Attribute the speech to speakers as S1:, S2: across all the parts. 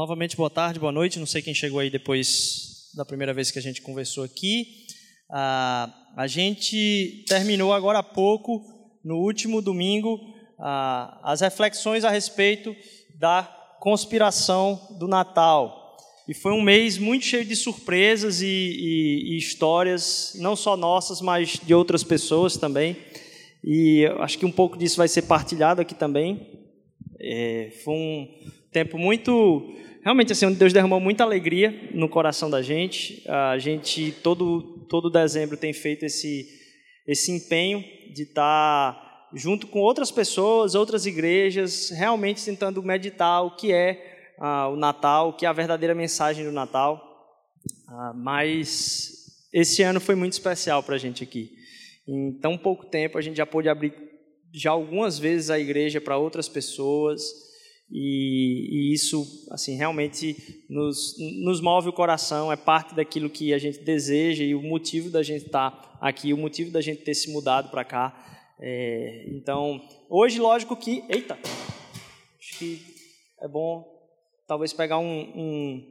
S1: Novamente, boa tarde, boa noite. Não sei quem chegou aí depois da primeira vez que a gente conversou aqui. Ah, a gente terminou agora há pouco, no último domingo, ah, as reflexões a respeito da conspiração do Natal. E foi um mês muito cheio de surpresas e, e, e histórias, não só nossas, mas de outras pessoas também. E acho que um pouco disso vai ser partilhado aqui também. É, foi um tempo muito realmente assim Deus derramou muita alegria no coração da gente a gente todo todo dezembro tem feito esse esse empenho de estar junto com outras pessoas outras igrejas realmente tentando meditar o que é ah, o Natal o que é a verdadeira mensagem do Natal. Ah, mas esse ano foi muito especial para a gente aqui. Em tão pouco tempo a gente já pôde abrir já algumas vezes a igreja para outras pessoas e, e, isso, assim, realmente nos, nos move o coração, é parte daquilo que a gente deseja e o motivo da gente estar tá aqui, o motivo da gente ter se mudado para cá. É, então, hoje, lógico que. Eita! Acho que é bom talvez pegar um. um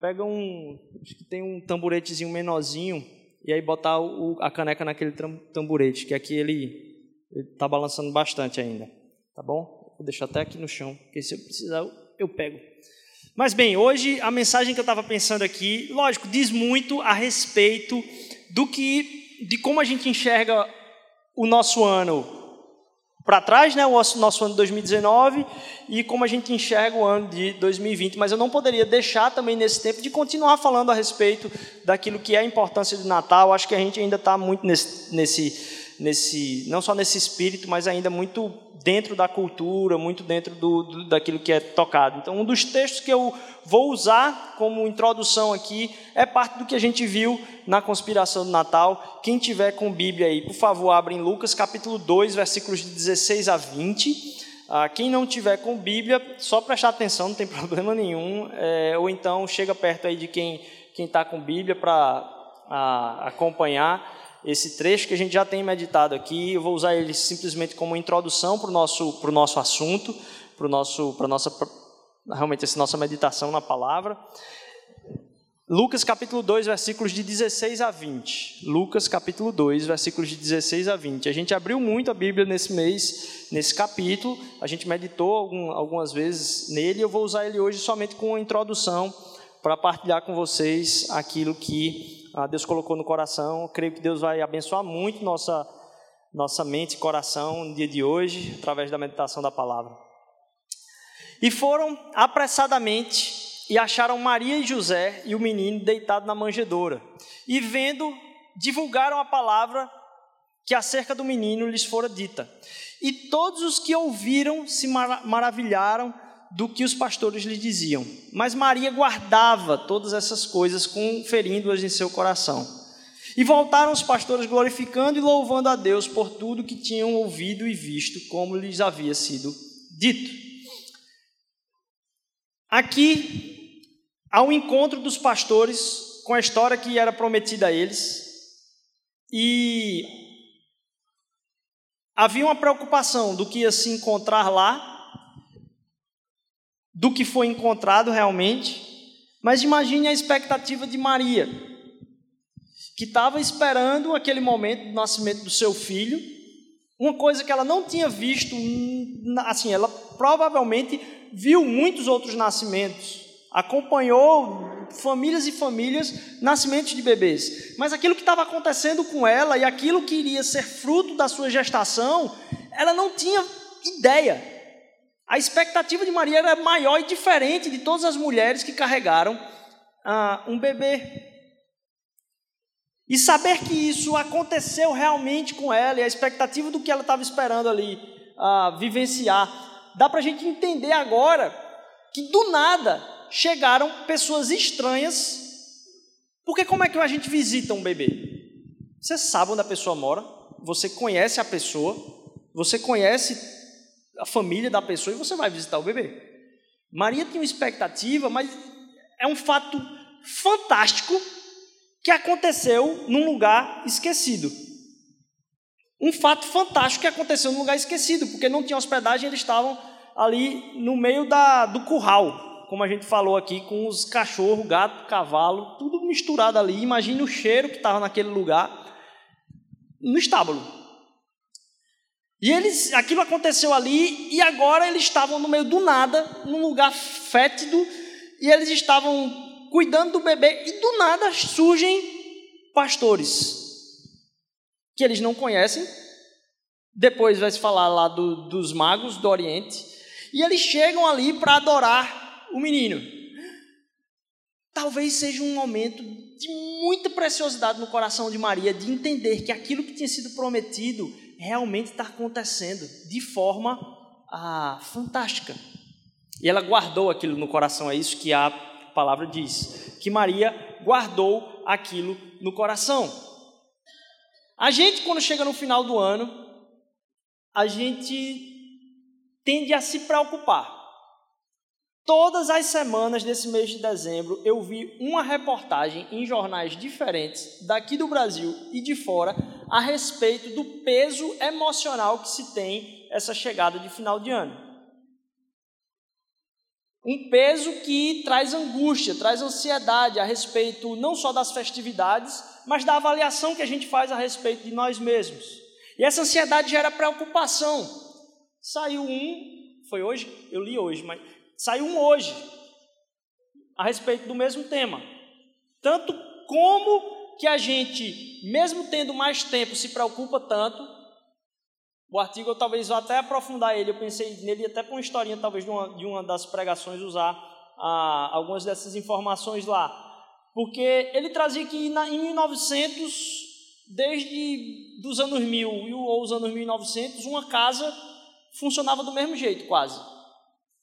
S1: pega um. Acho que tem um tamburetezinho menorzinho e aí botar o, a caneca naquele tamburete, que aqui ele está balançando bastante ainda. Tá bom? Vou deixar até aqui no chão, porque se eu precisar, eu pego. Mas bem, hoje a mensagem que eu estava pensando aqui, lógico, diz muito a respeito do que, de como a gente enxerga o nosso ano para trás, né, o nosso ano de 2019 e como a gente enxerga o ano de 2020. Mas eu não poderia deixar também nesse tempo de continuar falando a respeito daquilo que é a importância do Natal. Acho que a gente ainda está muito nesse, nesse nesse, não só nesse espírito, mas ainda muito dentro da cultura, muito dentro do, do, daquilo que é tocado. Então, um dos textos que eu vou usar como introdução aqui é parte do que a gente viu na conspiração do Natal. Quem tiver com Bíblia aí, por favor, abra em Lucas capítulo 2, versículos de 16 a 20. Ah, quem não tiver com Bíblia, só prestar atenção, não tem problema nenhum. É, ou então chega perto aí de quem está com Bíblia para acompanhar esse trecho que a gente já tem meditado aqui. Eu vou usar ele simplesmente como introdução para o nosso, para o nosso assunto, para, nosso, para a nossa, realmente essa nossa meditação na palavra. Lucas capítulo 2, versículos de 16 a 20. Lucas capítulo 2, versículos de 16 a 20. A gente abriu muito a Bíblia nesse mês, nesse capítulo. A gente meditou algum, algumas vezes nele. Eu vou usar ele hoje somente com uma introdução para partilhar com vocês aquilo que ah, Deus colocou no coração. Eu creio que Deus vai abençoar muito nossa, nossa mente e coração no dia de hoje, através da meditação da palavra. E foram apressadamente e acharam Maria e José e o menino deitado na manjedoura. E vendo, divulgaram a palavra que acerca do menino lhes fora dita. E todos os que ouviram se maravilharam do que os pastores lhe diziam. Mas Maria guardava todas essas coisas, conferindo-as em seu coração. E voltaram os pastores glorificando e louvando a Deus por tudo que tinham ouvido e visto, como lhes havia sido dito. Aqui há um encontro dos pastores com a história que era prometida a eles. E havia uma preocupação do que ia se encontrar lá do que foi encontrado realmente, mas imagine a expectativa de Maria, que estava esperando aquele momento do nascimento do seu filho, uma coisa que ela não tinha visto, assim, ela provavelmente viu muitos outros nascimentos, acompanhou famílias e famílias nascimentos de bebês, mas aquilo que estava acontecendo com ela e aquilo que iria ser fruto da sua gestação, ela não tinha ideia. A expectativa de Maria era maior e diferente de todas as mulheres que carregaram ah, um bebê. E saber que isso aconteceu realmente com ela e a expectativa do que ela estava esperando ali ah, vivenciar, dá para a gente entender agora que do nada chegaram pessoas estranhas. Porque como é que a gente visita um bebê? Você sabe onde a pessoa mora, você conhece a pessoa, você conhece a família da pessoa e você vai visitar o bebê. Maria tinha uma expectativa, mas é um fato fantástico que aconteceu num lugar esquecido. Um fato fantástico que aconteceu num lugar esquecido, porque não tinha hospedagem, eles estavam ali no meio da, do curral, como a gente falou aqui, com os cachorros, gato, cavalo, tudo misturado ali. Imagine o cheiro que estava naquele lugar, no estábulo. E eles, aquilo aconteceu ali e agora eles estavam no meio do nada, num lugar fétido, e eles estavam cuidando do bebê e do nada surgem pastores que eles não conhecem. Depois vai se falar lá do, dos magos do Oriente, e eles chegam ali para adorar o menino. Talvez seja um momento de muita preciosidade no coração de Maria, de entender que aquilo que tinha sido prometido realmente está acontecendo de forma ah, fantástica. E ela guardou aquilo no coração, é isso que a palavra diz, que Maria guardou aquilo no coração. A gente, quando chega no final do ano, a gente tende a se preocupar. Todas as semanas desse mês de dezembro, eu vi uma reportagem em jornais diferentes, daqui do Brasil e de fora, a respeito do peso emocional que se tem essa chegada de final de ano. Um peso que traz angústia, traz ansiedade a respeito não só das festividades, mas da avaliação que a gente faz a respeito de nós mesmos. E essa ansiedade gera preocupação. Saiu um, foi hoje? Eu li hoje, mas saiu um hoje, a respeito do mesmo tema. Tanto como que a gente, mesmo tendo mais tempo, se preocupa tanto. O artigo eu talvez vá até aprofundar ele, eu pensei nele até para uma historinha, talvez de uma, de uma das pregações, usar ah, algumas dessas informações lá. Porque ele trazia que na, em 1900, desde dos anos 1000 ou os anos 1900, uma casa funcionava do mesmo jeito, quase.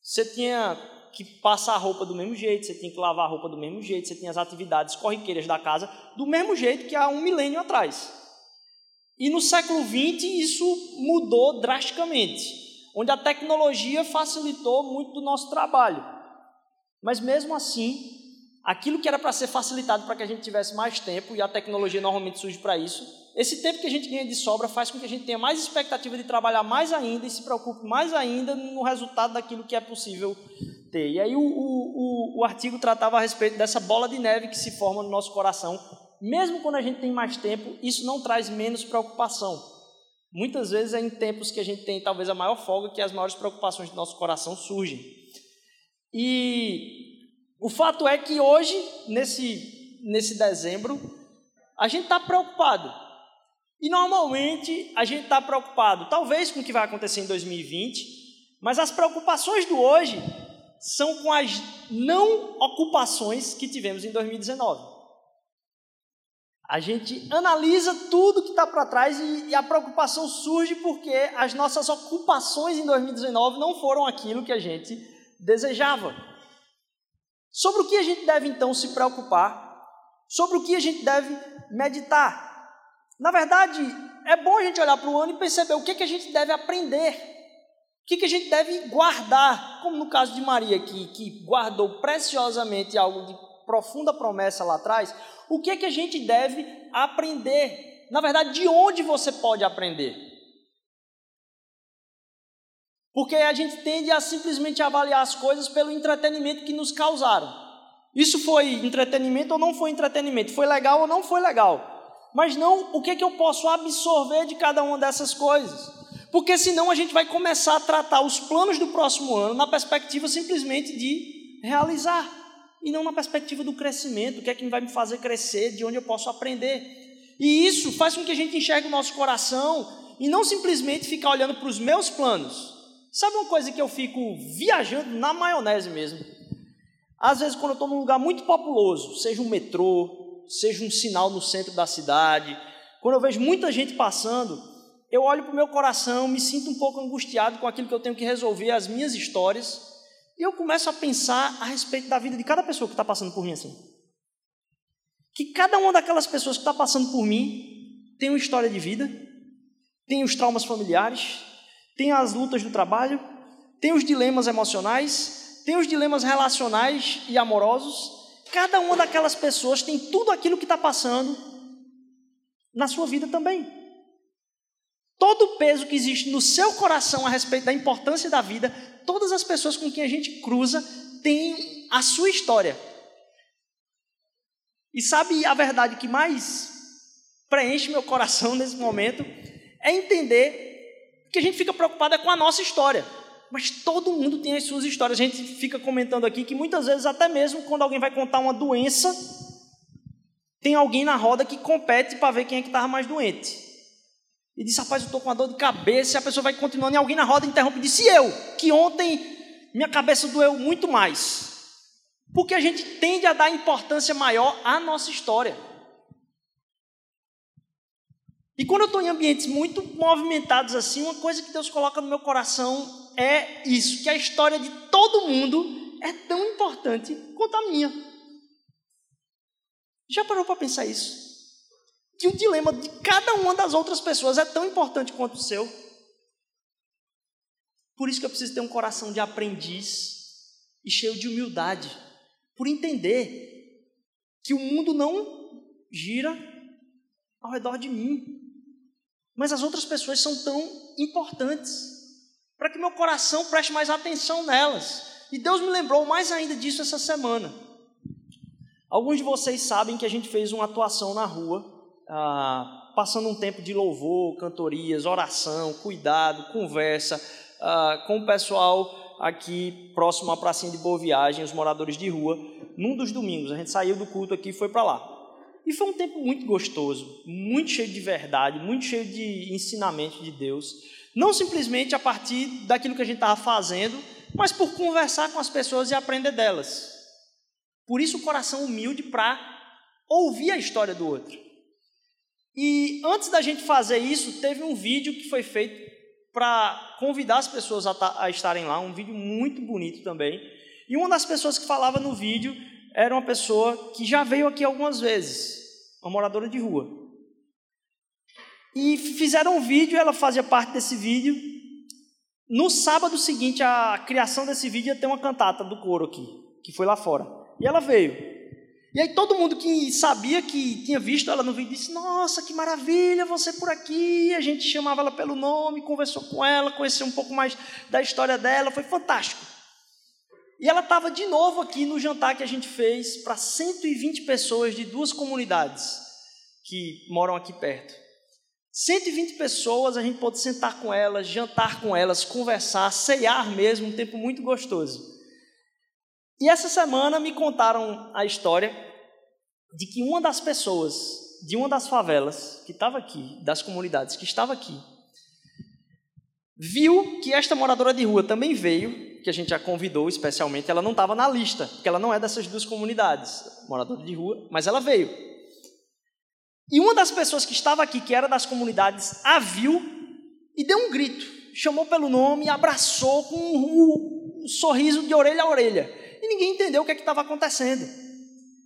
S1: Você tinha que passar a roupa do mesmo jeito, você tinha que lavar a roupa do mesmo jeito, você tinha as atividades corriqueiras da casa do mesmo jeito que há um milênio atrás. E no século XX isso mudou drasticamente, onde a tecnologia facilitou muito do nosso trabalho. Mas mesmo assim, aquilo que era para ser facilitado para que a gente tivesse mais tempo, e a tecnologia normalmente surge para isso, esse tempo que a gente ganha de sobra faz com que a gente tenha mais expectativa de trabalhar mais ainda e se preocupe mais ainda no resultado daquilo que é possível ter. E aí o, o, o, artigo tratava a respeito dessa bola de neve que se forma no nosso coração. Mesmo quando a gente tem mais tempo, isso não traz menos preocupação. Muitas vezes é em tempos que a gente tem talvez a maior folga que as maiores preocupações do nosso coração surgem. E o fato é que hoje, nesse, nesse dezembro, a gente está preocupado. E normalmente a gente está preocupado, talvez com o que vai acontecer em 2020, mas as preocupações do hoje são com as não ocupações que tivemos em 2019. A gente analisa tudo que está para trás e, e, a preocupação surge porque as nossas ocupações em 2019 não foram aquilo que a gente desejava. Sobre o que a gente deve então se preocupar? Sobre o que a gente deve meditar? Na verdade, é bom a gente olhar para o ano e perceber o que, que a gente deve aprender, o que, que a gente deve guardar, como no caso de Maria, que, que guardou preciosamente algo de profunda promessa lá atrás, o que, que a gente deve aprender? Na verdade, de onde você pode aprender? Porque a gente tende a simplesmente avaliar as coisas pelo entretenimento que nos causaram. Isso foi entretenimento ou não foi entretenimento? Foi legal ou não foi legal? Mas não o que, que eu posso absorver de cada uma dessas coisas. Porque senão a gente vai começar a tratar os planos do próximo ano na perspectiva simplesmente de realizar. E não na perspectiva do crescimento, o que é que vai me fazer crescer, de onde eu posso aprender. E isso faz com que a gente enxergue o nosso coração e não simplesmente ficar olhando para os meus planos, Sabe uma coisa que eu fico viajando na maionese mesmo? Às vezes, quando eu estou num lugar muito populoso, seja um metrô, seja um sinal no centro da cidade, quando eu vejo muita gente passando, eu olho para o meu coração, me sinto um pouco angustiado com aquilo que eu tenho que resolver, as minhas histórias, e eu começo a pensar a respeito da vida de cada pessoa que está passando por mim assim. Que cada uma daquelas pessoas que está passando por mim tem uma história de vida, tem os traumas familiares, tem as lutas do trabalho, tem os dilemas emocionais, tem os dilemas relacionais e amorosos. Cada uma daquelas pessoas tem tudo aquilo que está passando na sua vida também. Todo o peso que existe no seu coração a respeito da importância da vida, todas as pessoas com quem a gente cruza têm a sua história. E sabe a verdade que mais preenche meu coração nesse momento? É entender que a gente fica preocupado é com a nossa história. Mas todo mundo tem as suas histórias. A gente fica comentando aqui que muitas vezes, até mesmo quando alguém vai contar uma doença, tem alguém na roda que compete para ver quem é que estava mais doente. E disse, rapaz, eu estou com uma dor de cabeça, e a pessoa vai continuando, e alguém na roda interrompe e disse, e eu, que ontem minha cabeça doeu muito mais. Porque a gente tende a dar importância maior à nossa história. E quando eu estou em ambientes muito movimentados assim, uma coisa que Deus coloca no meu coração é isso: que a história de todo mundo é tão importante quanto a minha. Já parou para pensar isso? Que o dilema de cada uma das outras pessoas é tão importante quanto o seu. Por isso que eu preciso ter um coração de aprendiz e cheio de humildade, por entender que o mundo não gira ao redor de mim. Mas as outras pessoas são tão importantes para que meu coração preste mais atenção nelas. E Deus me lembrou mais ainda disso essa semana. Alguns de vocês sabem que a gente fez uma atuação na rua, ah, passando um tempo de louvor, cantorias, oração, cuidado, conversa ah, com o pessoal aqui próximo à pracinha de Boa Viagem, os moradores de rua, num dos domingos. A gente saiu do culto aqui e foi para lá. E foi um tempo muito gostoso, muito cheio de verdade, muito cheio de ensinamento de Deus. Não simplesmente a partir daquilo que a gente estava fazendo, mas por conversar com as pessoas e aprender delas. Por isso o coração humilde para ouvir a história do outro. E antes da gente fazer isso, teve um vídeo que foi feito para convidar as pessoas a, a estarem lá, um vídeo muito bonito também. E uma das pessoas que falava no vídeo era uma pessoa que já veio aqui algumas vezes, uma moradora de rua. E fizeram um vídeo, ela fazia parte desse vídeo. No sábado seguinte, a criação desse vídeo ia ter uma cantata do coro aqui, que foi lá fora. E ela veio. E aí todo mundo que sabia que tinha visto ela no vídeo disse: Nossa, que maravilha, você por aqui. A gente chamava ela pelo nome, conversou com ela, conheceu um pouco mais da história dela, foi fantástico. E ela estava de novo aqui no jantar que a gente fez para 120 pessoas de duas comunidades que moram aqui perto. 120 pessoas, a gente pôde sentar com elas, jantar com elas, conversar, ceiar mesmo, um tempo muito gostoso. E essa semana me contaram a história de que uma das pessoas de uma das favelas que estava aqui, das comunidades que estava aqui, viu que esta moradora de rua também veio que a gente já convidou especialmente, ela não estava na lista, porque ela não é dessas duas comunidades, moradora de rua, mas ela veio. E uma das pessoas que estava aqui, que era das comunidades, a viu e deu um grito, chamou pelo nome abraçou com um, um sorriso de orelha a orelha. Ninguém entendeu o que é estava acontecendo.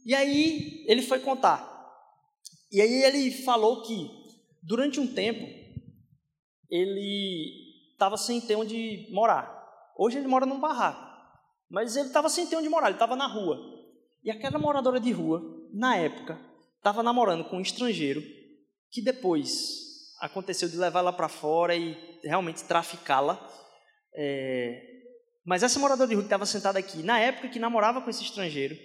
S1: E aí ele foi contar. E aí ele falou que durante um tempo ele estava sem ter onde morar. Hoje ele mora num barraco. Mas ele estava sem ter onde morar, ele estava na rua. E aquela moradora de rua, na época, estava namorando com um estrangeiro que depois aconteceu de levar ela para fora e realmente traficá-la. É... Mas essa moradora de rua que estava sentada aqui, na época que namorava com esse estrangeiro,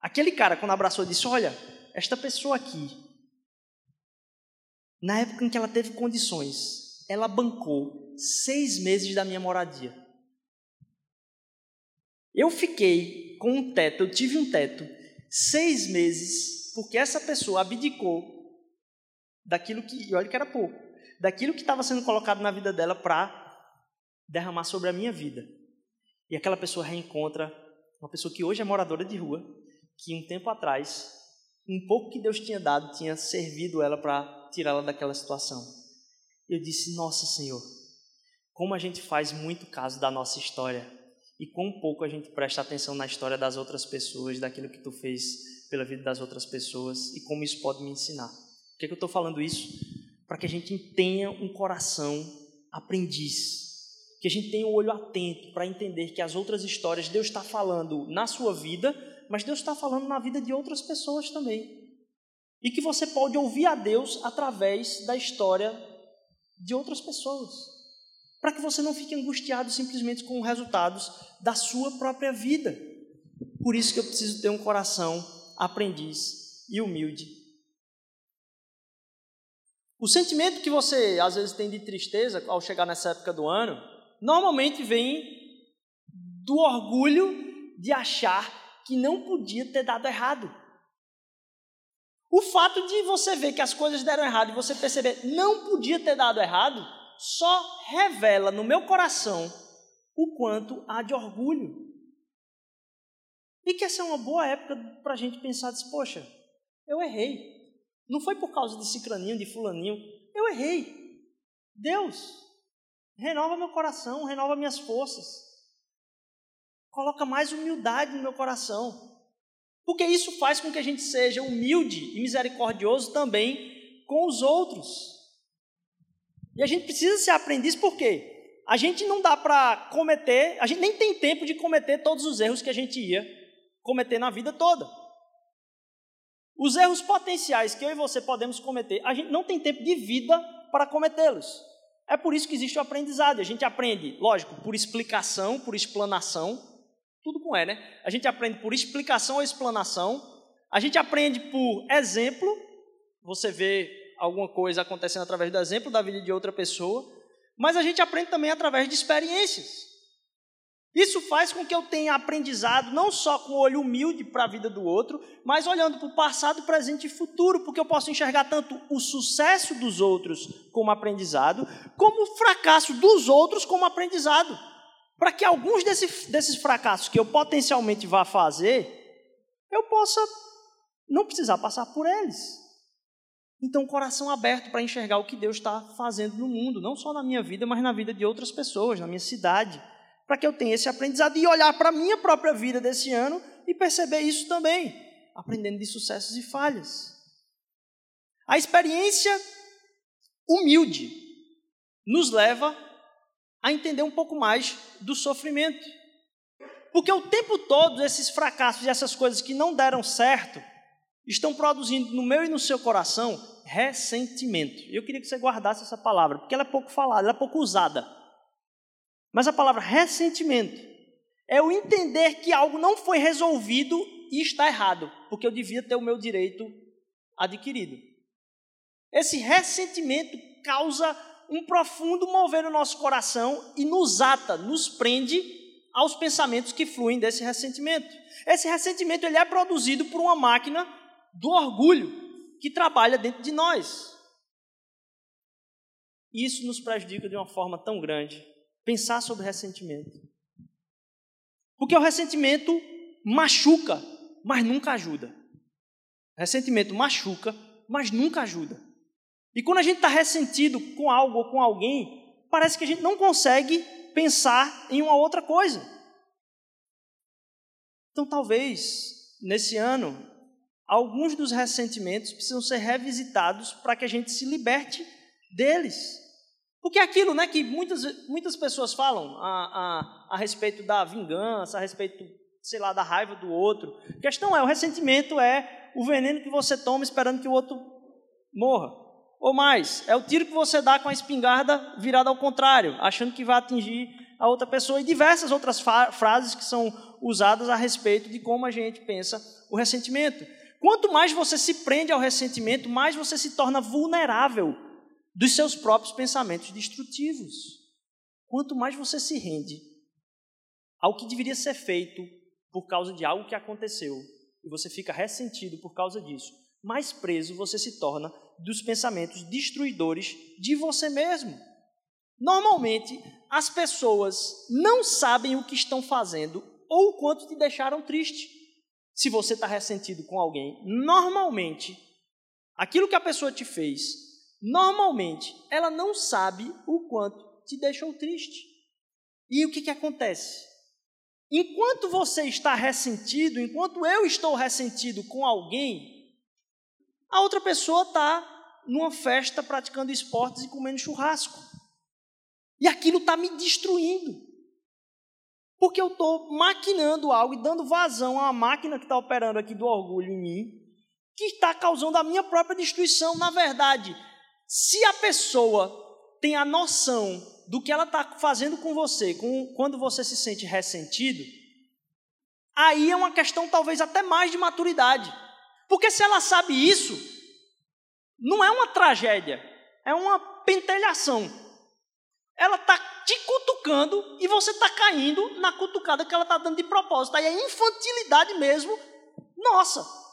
S1: aquele cara, quando abraçou, disse: Olha, esta pessoa aqui, na época em que ela teve condições, ela bancou seis meses da minha moradia. Eu fiquei com um teto, eu tive um teto, seis meses, porque essa pessoa abdicou daquilo que, e olha que era pouco, daquilo que estava sendo colocado na vida dela para derramar sobre a minha vida. E aquela pessoa reencontra uma pessoa que hoje é moradora de rua, que um tempo atrás, um pouco que Deus tinha dado, tinha servido ela para tirá-la daquela situação. Eu disse: Nossa Senhor, como a gente faz muito caso da nossa história e quão pouco a gente presta atenção na história das outras pessoas, daquilo que tu fez pela vida das outras pessoas e como isso pode me ensinar. Por que, é que eu estou falando isso? Para que a gente tenha um coração aprendiz, que a gente tenha o um olho atento para entender que as outras histórias Deus está falando na sua vida, mas Deus está falando na vida de outras pessoas também. E que você pode ouvir a Deus através da história de outras pessoas para que você não fique angustiado simplesmente com os resultados da sua própria vida. Por isso que eu preciso ter um coração aprendiz e humilde. O sentimento que você às vezes tem de tristeza ao chegar nessa época do ano, normalmente vem do orgulho de achar que não podia ter dado errado. O fato de você ver que as coisas deram errado e você perceber não podia ter dado errado, só revela no meu coração o quanto há de orgulho. E que essa é uma boa época para a gente pensar, diz, poxa, eu errei. Não foi por causa de cicraninho, de fulaninho. Eu errei. Deus, renova meu coração, renova minhas forças. Coloca mais humildade no meu coração. Porque isso faz com que a gente seja humilde e misericordioso também com os outros. E a gente precisa ser aprendiz por quê? A gente não dá para cometer, a gente nem tem tempo de cometer todos os erros que a gente ia cometer na vida toda. Os erros potenciais que eu e você podemos cometer, a gente não tem tempo de vida para cometê-los. É por isso que existe o aprendizado. A gente aprende, lógico, por explicação, por explanação, tudo com é, né? A gente aprende por explicação ou explanação. A gente aprende por exemplo. Você vê alguma coisa acontecendo através do exemplo da vida de outra pessoa. Mas a gente aprende também através de experiências. Isso faz com que eu tenha aprendizado não só com o olho humilde para a vida do outro, mas olhando para o passado, presente e futuro, porque eu posso enxergar tanto o sucesso dos outros como aprendizado, como o fracasso dos outros como aprendizado. Para que alguns desse, desses fracassos que eu potencialmente vá fazer, eu possa não precisar passar por eles. Então, coração aberto para enxergar o que Deus está fazendo no mundo, não só na minha vida, mas na vida de outras pessoas, na minha cidade para que eu tenha esse aprendizado e olhar para a minha própria vida desse ano e perceber isso também, aprendendo de sucessos e falhas. A experiência humilde nos leva a entender um pouco mais do sofrimento. Porque o tempo todo esses fracassos e essas coisas que não deram certo estão produzindo no meu e no seu coração ressentimento. Eu queria que você guardasse essa palavra, porque ela é pouco falada, ela é pouco usada. Mas a palavra ressentimento é o entender que algo não foi resolvido e está errado, porque eu devia ter o meu direito adquirido. Esse ressentimento causa um profundo mover no nosso coração e nos ata, nos prende aos pensamentos que fluem desse ressentimento. Esse ressentimento ele é produzido por uma máquina do orgulho que trabalha dentro de nós. Isso nos prejudica de uma forma tão grande pensar sobre ressentimento. Porque o ressentimento machuca, mas nunca ajuda. Ressentimento machuca, mas nunca ajuda. E quando a gente está ressentido com algo ou com alguém, parece que a gente não consegue pensar em uma outra coisa. Então, talvez, nesse ano, alguns dos ressentimentos precisam ser revisitados para que a gente se liberte deles. Porque aquilo né, que muitas, muitas pessoas falam a, a, a respeito da vingança, a respeito, sei lá, da raiva do outro. A questão é, o ressentimento é o veneno que você toma esperando que o outro morra. Ou mais, é o tiro que você dá com a espingarda virada ao contrário, achando que vai atingir a outra pessoa. E diversas outras frases que são usadas a respeito de como a gente pensa o ressentimento. Quanto mais você se prende ao ressentimento, mais você se torna vulnerável dos seus próprios pensamentos destrutivos. Quanto mais você se rende ao que deveria ser feito por causa de algo que aconteceu e você fica ressentido por causa disso, mais preso você se torna dos pensamentos destruidores de você mesmo. Normalmente, as pessoas não sabem o que estão fazendo ou o quanto te deixaram triste. Se você está ressentido com alguém, normalmente, aquilo que a pessoa te fez normalmente ela não sabe o quanto te deixou triste. E o que, que acontece? Enquanto você está ressentido, enquanto eu estou ressentido com alguém, a outra pessoa está numa festa praticando esportes e comendo churrasco. E aquilo está me destruindo. Porque eu estou maquinando algo e dando vazão à máquina que está operando aqui do orgulho em mim, que está causando a minha própria destruição. Na verdade, se a pessoa tem a noção do que ela está fazendo com você, com, quando você se sente ressentido, aí é uma questão talvez até mais de maturidade. Porque se ela sabe isso, não é uma tragédia, é uma pentelhação. Ela está te cutucando e você está caindo na cutucada que ela está dando de propósito. Aí é infantilidade mesmo, nossa.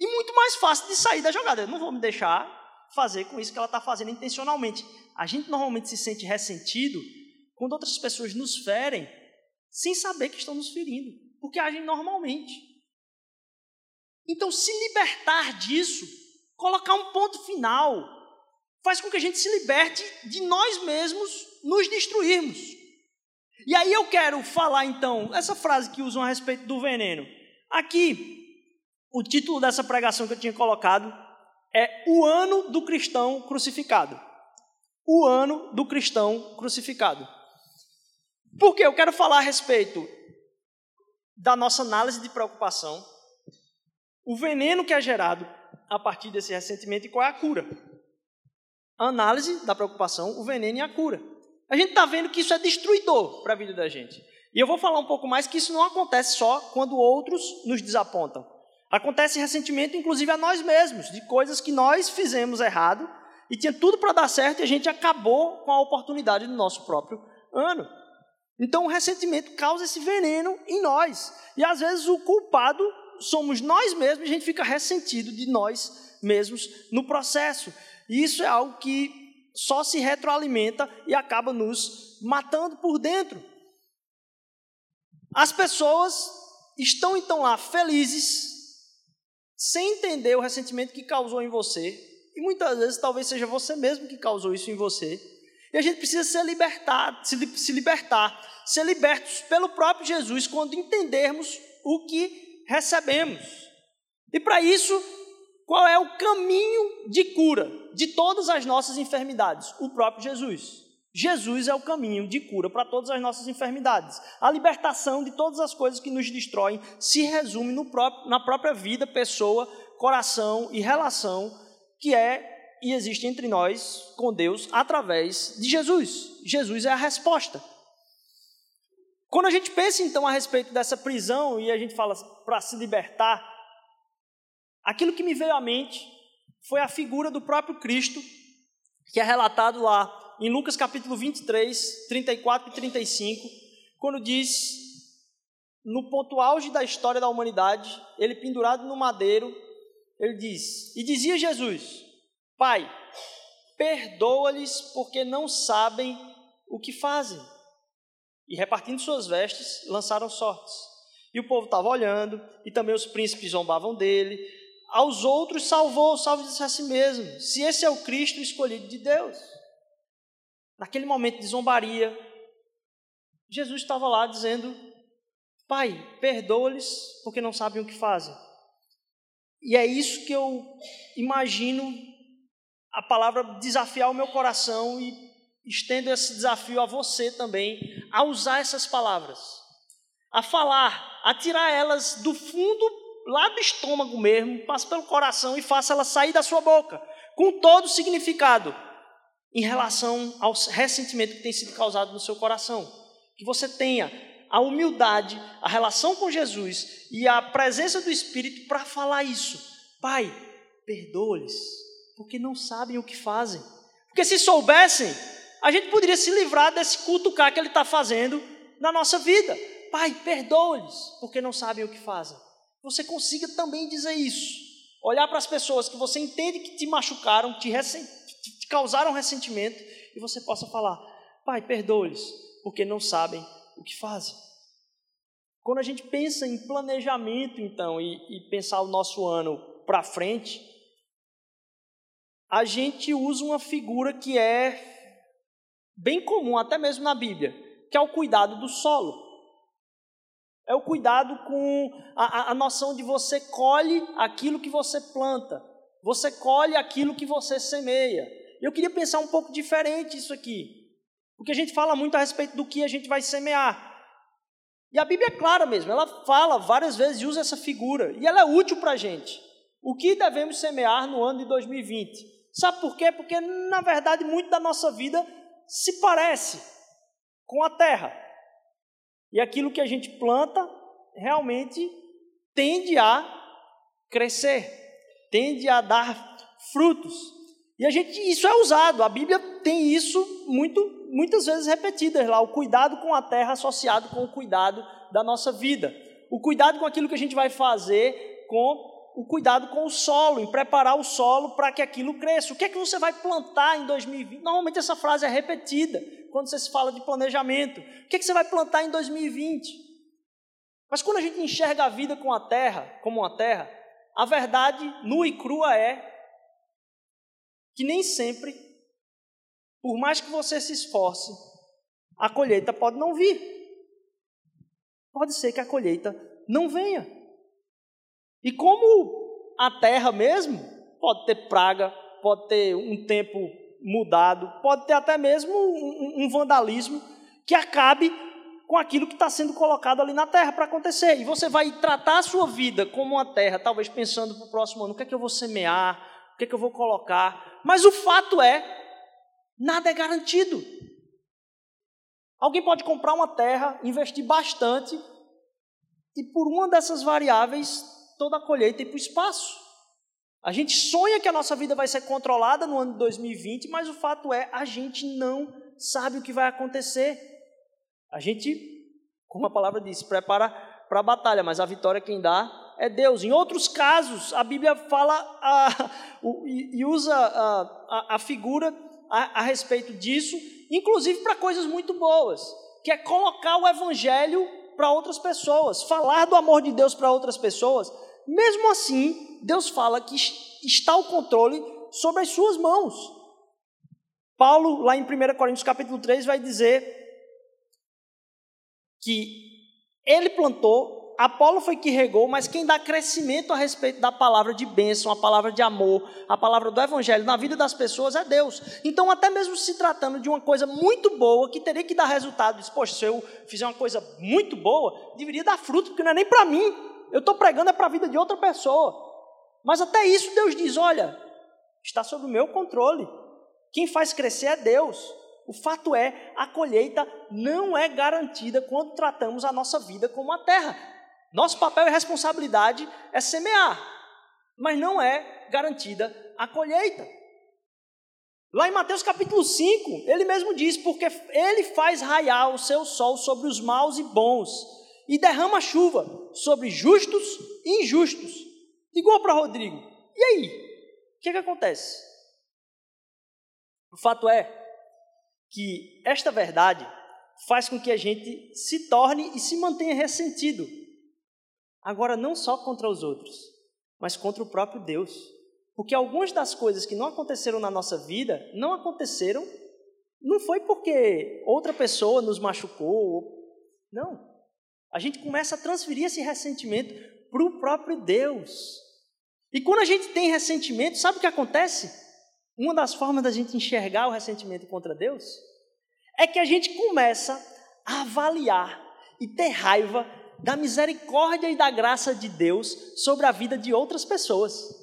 S1: E muito mais fácil de sair da jogada. Eu não vou me deixar fazer com isso que ela está fazendo intencionalmente. A gente normalmente se sente ressentido quando outras pessoas nos ferem sem saber que estão nos ferindo, porque agem normalmente. Então, se libertar disso, colocar um ponto final, faz com que a gente se liberte de nós mesmos nos destruirmos. E aí eu quero falar então, essa frase que usam a respeito do veneno. Aqui, o título dessa pregação que eu tinha colocado é O Ano do Cristão Crucificado. O Ano do Cristão Crucificado. Porque eu quero falar a respeito da nossa análise de preocupação, o veneno que é gerado a partir desse ressentimento e qual é a cura. A análise da preocupação, o veneno e a cura. A gente está vendo que isso é destruidor para a vida da gente. E eu vou falar um pouco mais que isso não acontece só quando outros nos desapontam. Acontece ressentimento, inclusive, a nós mesmos, de coisas que nós fizemos errado e tinha tudo para dar certo e a gente acabou com a oportunidade do nosso próprio ano. Então, o ressentimento causa esse veneno em nós. E às vezes o culpado somos nós mesmos e a gente fica ressentido de nós mesmos no processo. E isso é algo que só se retroalimenta e acaba nos matando por dentro. As pessoas estão então lá felizes, sem entender o ressentimento que causou em você, e muitas vezes talvez seja você mesmo que causou isso em você. E a gente precisa ser libertado, se, se libertar, ser libertos pelo próprio Jesus quando entendermos o que recebemos. E para isso, qual é o caminho de cura de todas as nossas enfermidades? O próprio Jesus. Jesus é o caminho de cura para todas as nossas enfermidades. A libertação de todas as coisas que nos destroem se resume próprio, na própria vida, pessoa, coração e relação que é e existe entre nós com Deus através de Jesus. Jesus é a resposta. Quando a gente pensa então a respeito dessa prisão e a gente fala para se libertar, aquilo que me veio à mente foi a figura do próprio Cristo, que é relatado lá em Lucas capítulo 23, 34 e 35, quando diz, no ponto auge da história da humanidade, ele pendurado no madeiro, ele diz: E dizia Jesus: Pai, perdoa-lhes porque não sabem o que fazem. E repartindo suas vestes, lançaram sortes. E o povo estava olhando, e também os príncipes zombavam dele. Aos outros salvou, salve-se a si mesmo. Se esse é o Cristo escolhido de Deus naquele momento de zombaria, Jesus estava lá dizendo: Pai, perdoa-lhes porque não sabem o que fazem. E é isso que eu imagino a palavra desafiar o meu coração e estendo esse desafio a você também, a usar essas palavras, a falar, a tirar elas do fundo, lá do estômago mesmo, passe pelo coração e faça elas sair da sua boca, com todo o significado em relação ao ressentimento que tem sido causado no seu coração. Que você tenha a humildade, a relação com Jesus e a presença do Espírito para falar isso. Pai, perdoa-lhes, porque não sabem o que fazem. Porque se soubessem, a gente poderia se livrar desse cutucar que ele está fazendo na nossa vida. Pai, perdoa-lhes, porque não sabem o que fazem. Você consiga também dizer isso. Olhar para as pessoas que você entende que te machucaram, te ressentiram te causaram ressentimento e você possa falar: Pai, perdoe-lhes, porque não sabem o que fazem. Quando a gente pensa em planejamento, então, e, e pensar o nosso ano para frente, a gente usa uma figura que é bem comum, até mesmo na Bíblia, que é o cuidado do solo. É o cuidado com a, a, noção de você colhe aquilo que você planta. Você colhe aquilo que você semeia. Eu queria pensar um pouco diferente isso aqui. Porque a gente fala muito a respeito do que a gente vai semear. E a Bíblia é clara mesmo, ela fala várias vezes e usa essa figura. E ela é útil para a gente. O que devemos semear no ano de 2020? Sabe por quê? Porque, na verdade, muito da nossa vida se parece com a terra. E aquilo que a gente planta realmente tende a crescer, tende a dar frutos. E a gente, isso é usado, a Bíblia tem isso muito, muitas vezes repetidas lá, o cuidado com a terra associado com o cuidado da nossa vida. O cuidado com aquilo que a gente vai fazer com o cuidado com o solo, em preparar o solo para que aquilo cresça. O que é que você vai plantar em 2020? Normalmente essa frase é repetida quando você se fala de planejamento. O que é que você vai plantar em 2020? Mas quando a gente enxerga a vida com a terra, como uma terra, a verdade nua e crua é que nem sempre, por mais que você se esforce, a colheita pode não vir. Pode ser que a colheita não venha. E como a terra mesmo pode ter praga, pode ter um tempo mudado, pode ter até mesmo um, um vandalismo que acabe com aquilo que está sendo colocado ali na terra para acontecer. E você vai tratar a sua vida como uma terra, talvez pensando para o próximo ano: o que é que eu vou semear? O que é que eu vou colocar? Mas o fato é, nada é garantido. Alguém pode comprar uma terra, investir bastante, e por uma dessas variáveis, toda a colheita ir para o espaço. A gente sonha que a nossa vida vai ser controlada no ano de 2020, mas o fato é, a gente não sabe o que vai acontecer. A gente, como a palavra diz, prepara para a batalha, mas a vitória quem dá é Deus. Em outros casos, a Bíblia fala a, o, e, usa a, a, a figura a, respeito disso, inclusive para coisas muito boas, que é colocar o Evangelho para outras pessoas, falar do amor de Deus para outras pessoas. Mesmo assim, Deus fala que está o controle sobre as suas mãos. Paulo, lá em 1 Coríntios capítulo 3, vai dizer que ele plantou, Apolo foi que regou, mas quem dá crescimento a respeito da palavra de bênção, a palavra de amor, a palavra do evangelho na vida das pessoas é Deus. Então, até mesmo se tratando de uma coisa muito boa, que teria que dar resultado, diz, poxa, se eu fizer uma coisa muito boa, deveria dar fruto, porque não é nem para mim. Eu estou pregando é para a vida de outra pessoa. Mas até isso Deus diz: olha, está sob o meu controle. Quem faz crescer é Deus. O fato é, a colheita não é garantida quando tratamos a nossa vida como a terra. Nosso papel e responsabilidade é semear, mas não é garantida a colheita. Lá em Mateus capítulo 5, ele mesmo diz: Porque ele faz raiar o seu sol sobre os maus e bons, e derrama chuva sobre justos e injustos. Igual para Rodrigo. E aí? O que, que acontece? O fato é que esta verdade faz com que a gente se torne e se mantenha ressentido. Agora, não só contra os outros, mas contra o próprio Deus. Porque algumas das coisas que não aconteceram na nossa vida, não aconteceram, não foi porque outra pessoa nos machucou. Não. A gente começa a transferir esse ressentimento para o próprio Deus. E quando a gente tem ressentimento, sabe o que acontece? Uma das formas da gente enxergar o ressentimento contra Deus é que a gente começa a avaliar e ter raiva da misericórdia e da graça de Deus sobre a vida de outras pessoas.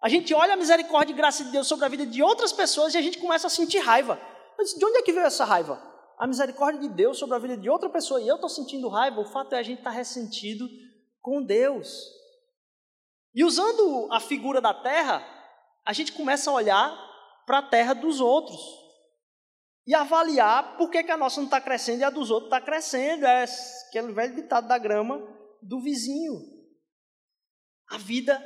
S1: A gente olha a misericórdia e graça de Deus sobre a vida de outras pessoas e a gente começa a sentir raiva. Mas de onde é que veio essa raiva? A misericórdia de Deus sobre a vida de outra pessoa e eu estou sentindo raiva, o fato é a gente estar tá ressentido com Deus. E usando a figura da terra, a gente começa a olhar para a terra dos outros e avaliar por que, que a nossa não está crescendo e a dos outros está crescendo. É aquele velho ditado da grama do vizinho. A vida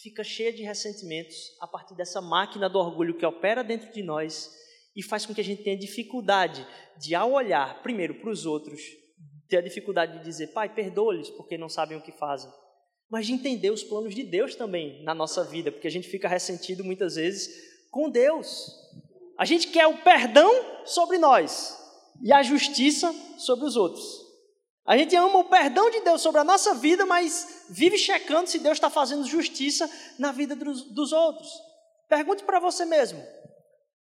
S1: fica cheia de ressentimentos a partir dessa máquina do orgulho que opera dentro de nós e faz com que a gente tenha dificuldade de, ao olhar primeiro para os outros, ter a dificuldade de dizer, Pai, perdoa-lhes porque não sabem o que fazem mas de entender os planos de Deus também na nossa vida, porque a gente fica ressentido muitas vezes com Deus. A gente quer o perdão sobre nós e a justiça sobre os outros. A gente ama o perdão de Deus sobre a nossa vida, mas vive checando se Deus está fazendo justiça na vida dos, dos outros. Pergunte para você mesmo: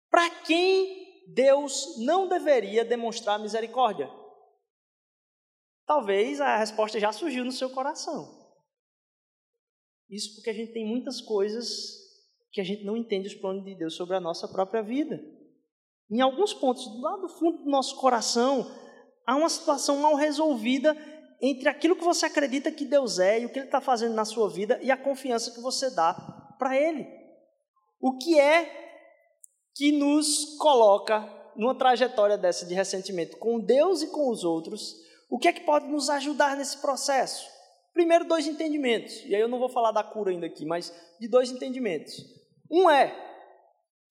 S1: para quem Deus não deveria demonstrar misericórdia? Talvez a resposta já surgiu no seu coração. Isso porque a gente tem muitas coisas que a gente não entende os planos de Deus sobre a nossa própria vida. Em alguns pontos, lá do fundo do nosso coração,
S2: Há uma situação mal resolvida entre aquilo que você acredita que Deus é e o que Ele está fazendo na sua vida e a confiança que você dá para Ele. O que é que nos coloca numa trajetória dessa de ressentimento com Deus e com os outros? O que é que pode nos ajudar nesse processo? Primeiro, dois entendimentos. E aí eu não vou falar da cura ainda aqui, mas de dois entendimentos. Um é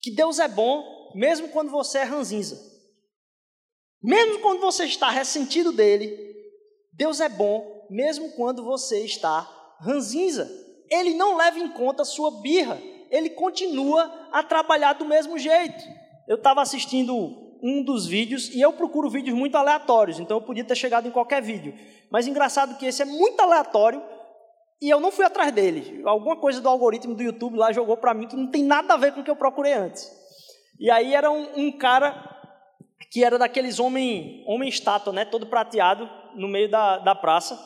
S2: que Deus é bom mesmo quando você é ranzinza. Mesmo quando você está ressentido dele, Deus é bom mesmo quando você está ranzinza. Ele não leva em conta a sua birra, ele continua a trabalhar do mesmo jeito. Eu estava assistindo um dos vídeos e eu procuro vídeos muito aleatórios, então eu podia ter chegado em qualquer vídeo. Mas engraçado que esse é muito aleatório e eu não fui atrás dele. Alguma coisa do algoritmo do YouTube lá jogou para mim que não tem nada a ver com o que eu procurei antes. E aí era um, um cara que era daqueles homem, homem estátua, né, todo prateado, no meio da, da praça.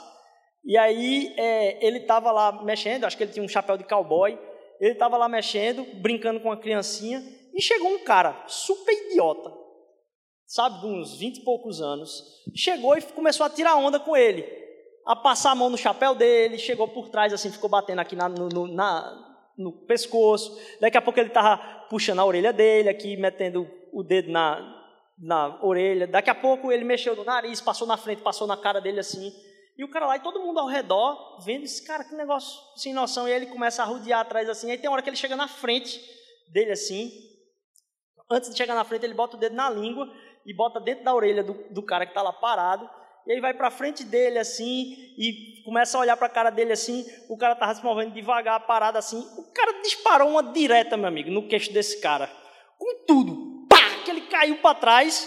S2: E aí é, ele estava lá mexendo, acho que ele tinha um chapéu de cowboy, ele estava lá mexendo, brincando com uma criancinha, e chegou um cara super idiota, sabe, de uns 20 e poucos anos, chegou e começou a tirar onda com ele, a passar a mão no chapéu dele, chegou por trás assim, ficou batendo aqui na, no, na, no pescoço, daqui a pouco ele estava puxando a orelha dele, aqui metendo o dedo na, na orelha, daqui a pouco ele mexeu no nariz, passou na frente, passou na cara dele assim, e o cara lá, e todo mundo ao redor, vendo esse cara, que negócio sem noção, e ele começa a rodear atrás assim, aí tem hora que ele chega na frente dele assim, antes de chegar na frente, ele bota o dedo na língua e bota dentro da orelha do, do cara que está lá parado, e aí vai para frente dele assim, e começa a olhar para a cara dele assim, o cara estava se movendo devagar, parado assim, o cara disparou uma direta, meu amigo, no queixo desse cara, com tudo, pá, que ele caiu para trás,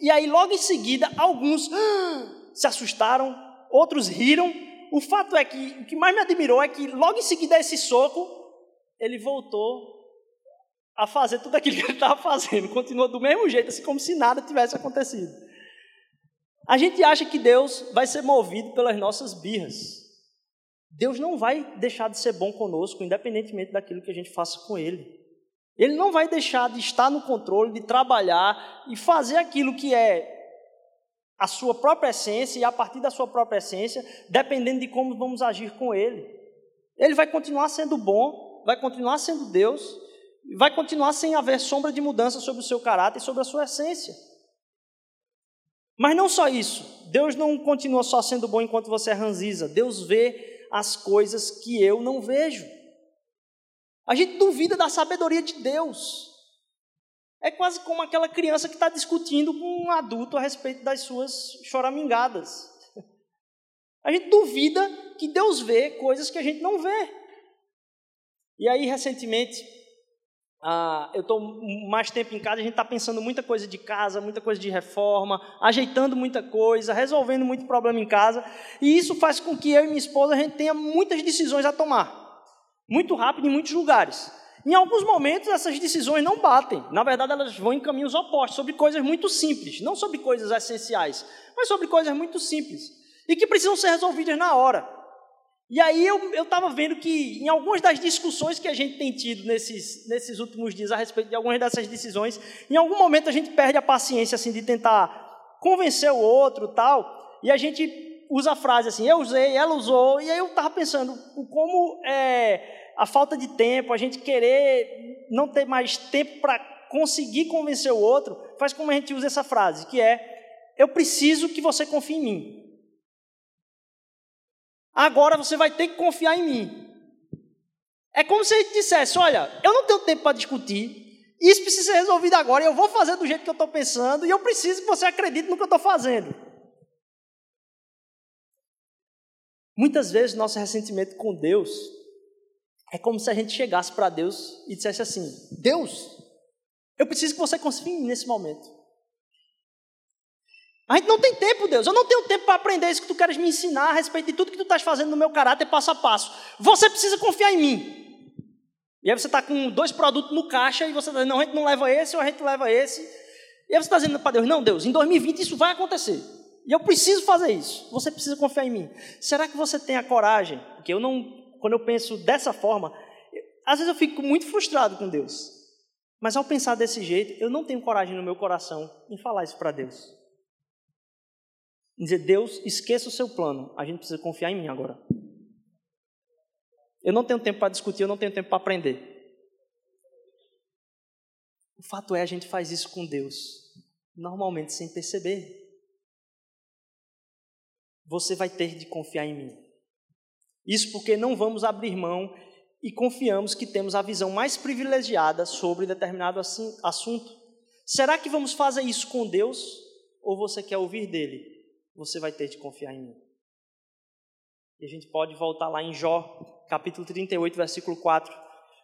S2: e aí logo em seguida, alguns ah, se assustaram, outros riram, o fato é que, o que mais me admirou é que logo em seguida a esse soco, ele voltou a fazer tudo aquilo que ele estava fazendo, continua do mesmo jeito, assim como se nada tivesse acontecido. A gente acha que Deus vai ser movido pelas nossas birras. Deus não vai deixar de ser bom conosco, independentemente daquilo que a gente faça com Ele. Ele não vai deixar de estar no controle, de trabalhar e fazer aquilo que é a sua própria essência e a partir da sua própria essência, dependendo de como vamos agir com Ele. Ele vai continuar sendo bom, vai continuar sendo Deus, vai continuar sem haver sombra de mudança sobre o seu caráter e sobre a sua essência. Mas não só isso, Deus não continua só sendo bom enquanto você é ranziza, Deus vê as coisas que eu não vejo. A gente duvida da sabedoria de Deus. É quase como aquela criança que está discutindo com um adulto a respeito das suas choramingadas. A gente duvida que Deus vê coisas que a gente não vê. E aí, recentemente, ah, eu estou mais tempo em casa, a gente está pensando muita coisa de casa, muita coisa de reforma, ajeitando muita coisa, resolvendo muito problema em casa, e isso faz com que eu e minha esposa a gente tenha muitas decisões a tomar, muito rápido em muitos lugares. Em alguns momentos essas decisões não batem, na verdade elas vão em caminhos opostos, sobre coisas muito simples, não sobre coisas essenciais, mas sobre coisas muito simples e que precisam ser resolvidas na hora. E aí eu estava vendo que em algumas das discussões que a gente tem tido nesses, nesses últimos dias a respeito de algumas dessas decisões, em algum momento a gente perde a paciência assim de tentar convencer o outro tal, e a gente usa a frase assim, eu usei, ela usou, e aí eu estava pensando como é, a falta de tempo, a gente querer não ter mais tempo para conseguir convencer o outro, faz como a gente usa essa frase, que é, eu preciso que você confie em mim. Agora você vai ter que confiar em mim. É como se ele dissesse: Olha, eu não tenho tempo para discutir, isso precisa ser resolvido agora, eu vou fazer do jeito que eu estou pensando, e eu preciso que você acredite no que eu estou fazendo. Muitas vezes nosso ressentimento com Deus é como se a gente chegasse para Deus e dissesse assim: Deus, eu preciso que você confie em mim nesse momento. A gente não tem tempo, Deus. Eu não tenho tempo para aprender isso que tu queres me ensinar a respeito de tudo que tu estás fazendo no meu caráter passo a passo. Você precisa confiar em mim. E aí você está com dois produtos no caixa e você está dizendo, não, a gente não leva esse ou a gente leva esse. E aí você está dizendo para Deus, não, Deus, em 2020 isso vai acontecer. E eu preciso fazer isso. Você precisa confiar em mim. Será que você tem a coragem? Porque eu não, quando eu penso dessa forma, às vezes eu fico muito frustrado com Deus. Mas ao pensar desse jeito, eu não tenho coragem no meu coração em falar isso para Deus. Dizer, Deus, esqueça o seu plano, a gente precisa confiar em mim agora. Eu não tenho tempo para discutir, eu não tenho tempo para aprender. O fato é, a gente faz isso com Deus, normalmente sem perceber. Você vai ter de confiar em mim. Isso porque não vamos abrir mão e confiamos que temos a visão mais privilegiada sobre determinado assunto. Será que vamos fazer isso com Deus ou você quer ouvir dele? Você vai ter de confiar em mim. E a gente pode voltar lá em Jó, capítulo 38, versículo 4,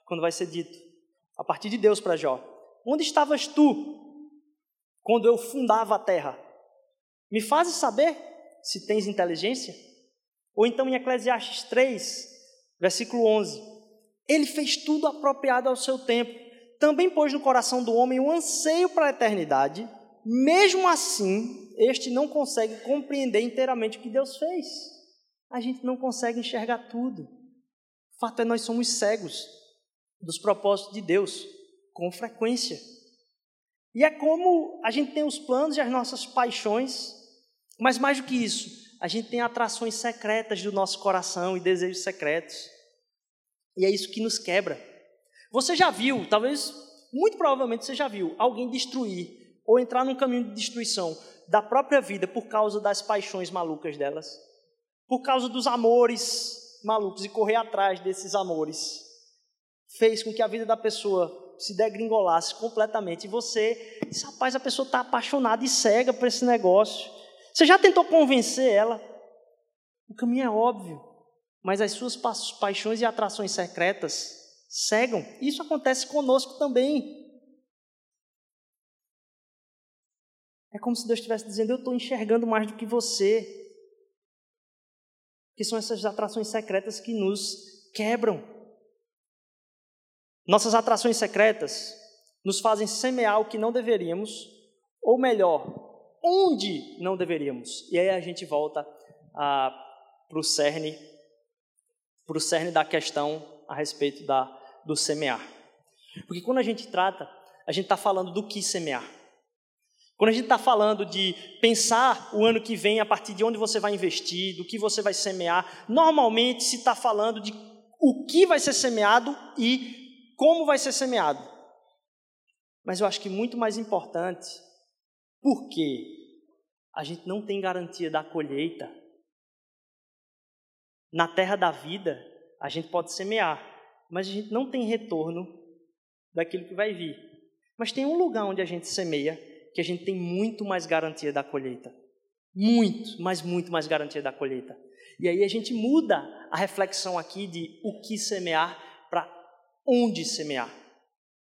S2: quando vai ser dito, a partir de Deus para Jó: Onde estavas tu quando eu fundava a terra? Me fazes saber se tens inteligência? Ou então em Eclesiastes 3, versículo 11: Ele fez tudo apropriado ao seu tempo, também pôs no coração do homem o um anseio para a eternidade, mesmo assim, este não consegue compreender inteiramente o que Deus fez. A gente não consegue enxergar tudo. O fato é, nós somos cegos dos propósitos de Deus com frequência. E é como a gente tem os planos e as nossas paixões, mas mais do que isso, a gente tem atrações secretas do nosso coração e desejos secretos. E é isso que nos quebra. Você já viu, talvez, muito provavelmente você já viu, alguém destruir ou entrar num caminho de destruição da própria vida por causa das paixões malucas delas, por causa dos amores malucos e correr atrás desses amores, fez com que a vida da pessoa se degringolasse completamente. E você disse, rapaz, a pessoa está apaixonada e cega por esse negócio. Você já tentou convencer ela? O caminho é óbvio, mas as suas paixões e atrações secretas cegam. Isso acontece conosco também. É como se Deus estivesse dizendo: Eu estou enxergando mais do que você. Que são essas atrações secretas que nos quebram. Nossas atrações secretas nos fazem semear o que não deveríamos, ou melhor, onde não deveríamos. E aí a gente volta para o cerne, o cerne da questão a respeito da, do semear. Porque quando a gente trata, a gente está falando do que semear. Quando a gente está falando de pensar o ano que vem a partir de onde você vai investir, do que você vai semear, normalmente se está falando de o que vai ser semeado e como vai ser semeado. Mas eu acho que muito mais importante, porque a gente não tem garantia da colheita. Na terra da vida, a gente pode semear, mas a gente não tem retorno daquilo que vai vir. Mas tem um lugar onde a gente semeia que a gente tem muito mais garantia da colheita. Muito, mas muito mais garantia da colheita. E aí a gente muda a reflexão aqui de o que semear onde semear.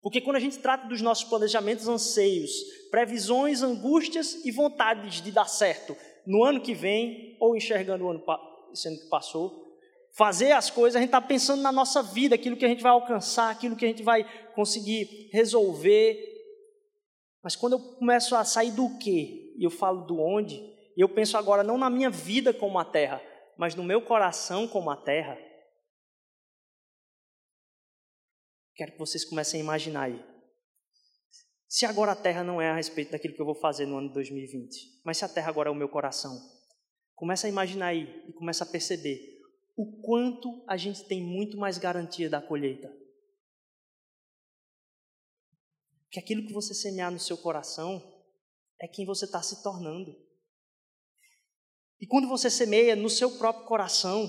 S2: Porque quando a gente trata dos nossos planejamentos, anseios, previsões, angústias e vontades de dar certo no ano que vem, ou enxergando o ano, esse ano que passou, fazer as coisas, a gente está pensando na nossa vida, aquilo que a gente vai alcançar, aquilo que a gente vai conseguir resolver. Mas quando eu começo a sair do quê, e eu falo do onde, eu penso agora não na minha vida como a terra, mas no meu coração como a terra, Quero que vocês comecem a imaginar aí. Se agora a terra não é a respeito daquilo que eu vou fazer no ano de 2020, mas se a terra agora é o meu coração, começa a imaginar aí e começa a perceber o quanto a gente tem muito mais garantia da colheita. Que aquilo que você semear no seu coração é quem você está se tornando. E quando você semeia no seu próprio coração,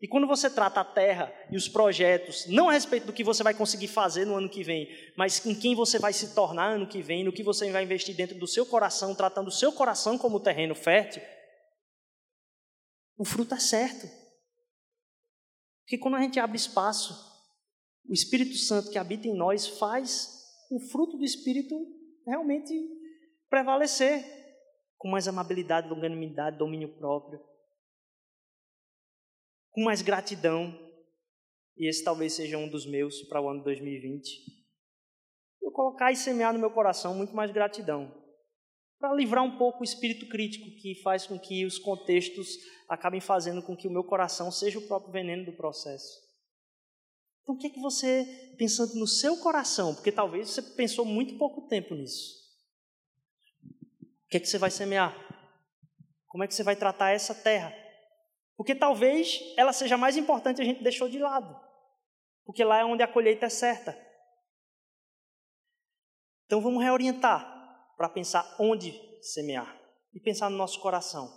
S2: e quando você trata a terra e os projetos, não a respeito do que você vai conseguir fazer no ano que vem, mas em quem você vai se tornar ano que vem, no que você vai investir dentro do seu coração, tratando o seu coração como terreno fértil, o fruto é certo. Porque quando a gente abre espaço, o Espírito Santo que habita em nós faz o fruto do Espírito realmente prevalecer com mais amabilidade, longanimidade, domínio próprio com mais gratidão, e esse talvez seja um dos meus para o ano 2020. Eu colocar e semear no meu coração muito mais gratidão, para livrar um pouco o espírito crítico que faz com que os contextos acabem fazendo com que o meu coração seja o próprio veneno do processo. Então, o que é que você, pensando no seu coração, porque talvez você pensou muito pouco tempo nisso, o que é que você vai semear? Como é que você vai tratar essa terra? Porque talvez ela seja mais importante a gente deixou de lado. Porque lá é onde a colheita é certa. Então vamos reorientar para pensar onde semear e pensar no nosso coração.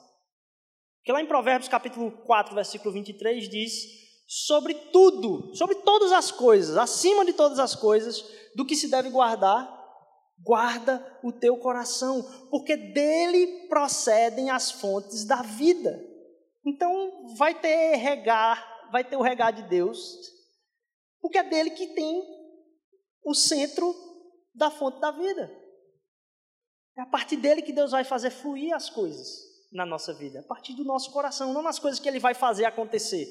S2: Porque lá em Provérbios capítulo 4, versículo 23 diz: "Sobre tudo, sobre todas as coisas, acima de todas as coisas, do que se deve guardar, Guarda o teu coração, porque dele procedem as fontes da vida. Então, vai ter regar, vai ter o regar de Deus, porque é dele que tem o centro da fonte da vida. É a partir dele que Deus vai fazer fluir as coisas na nossa vida, a partir do nosso coração, não nas coisas que ele vai fazer acontecer.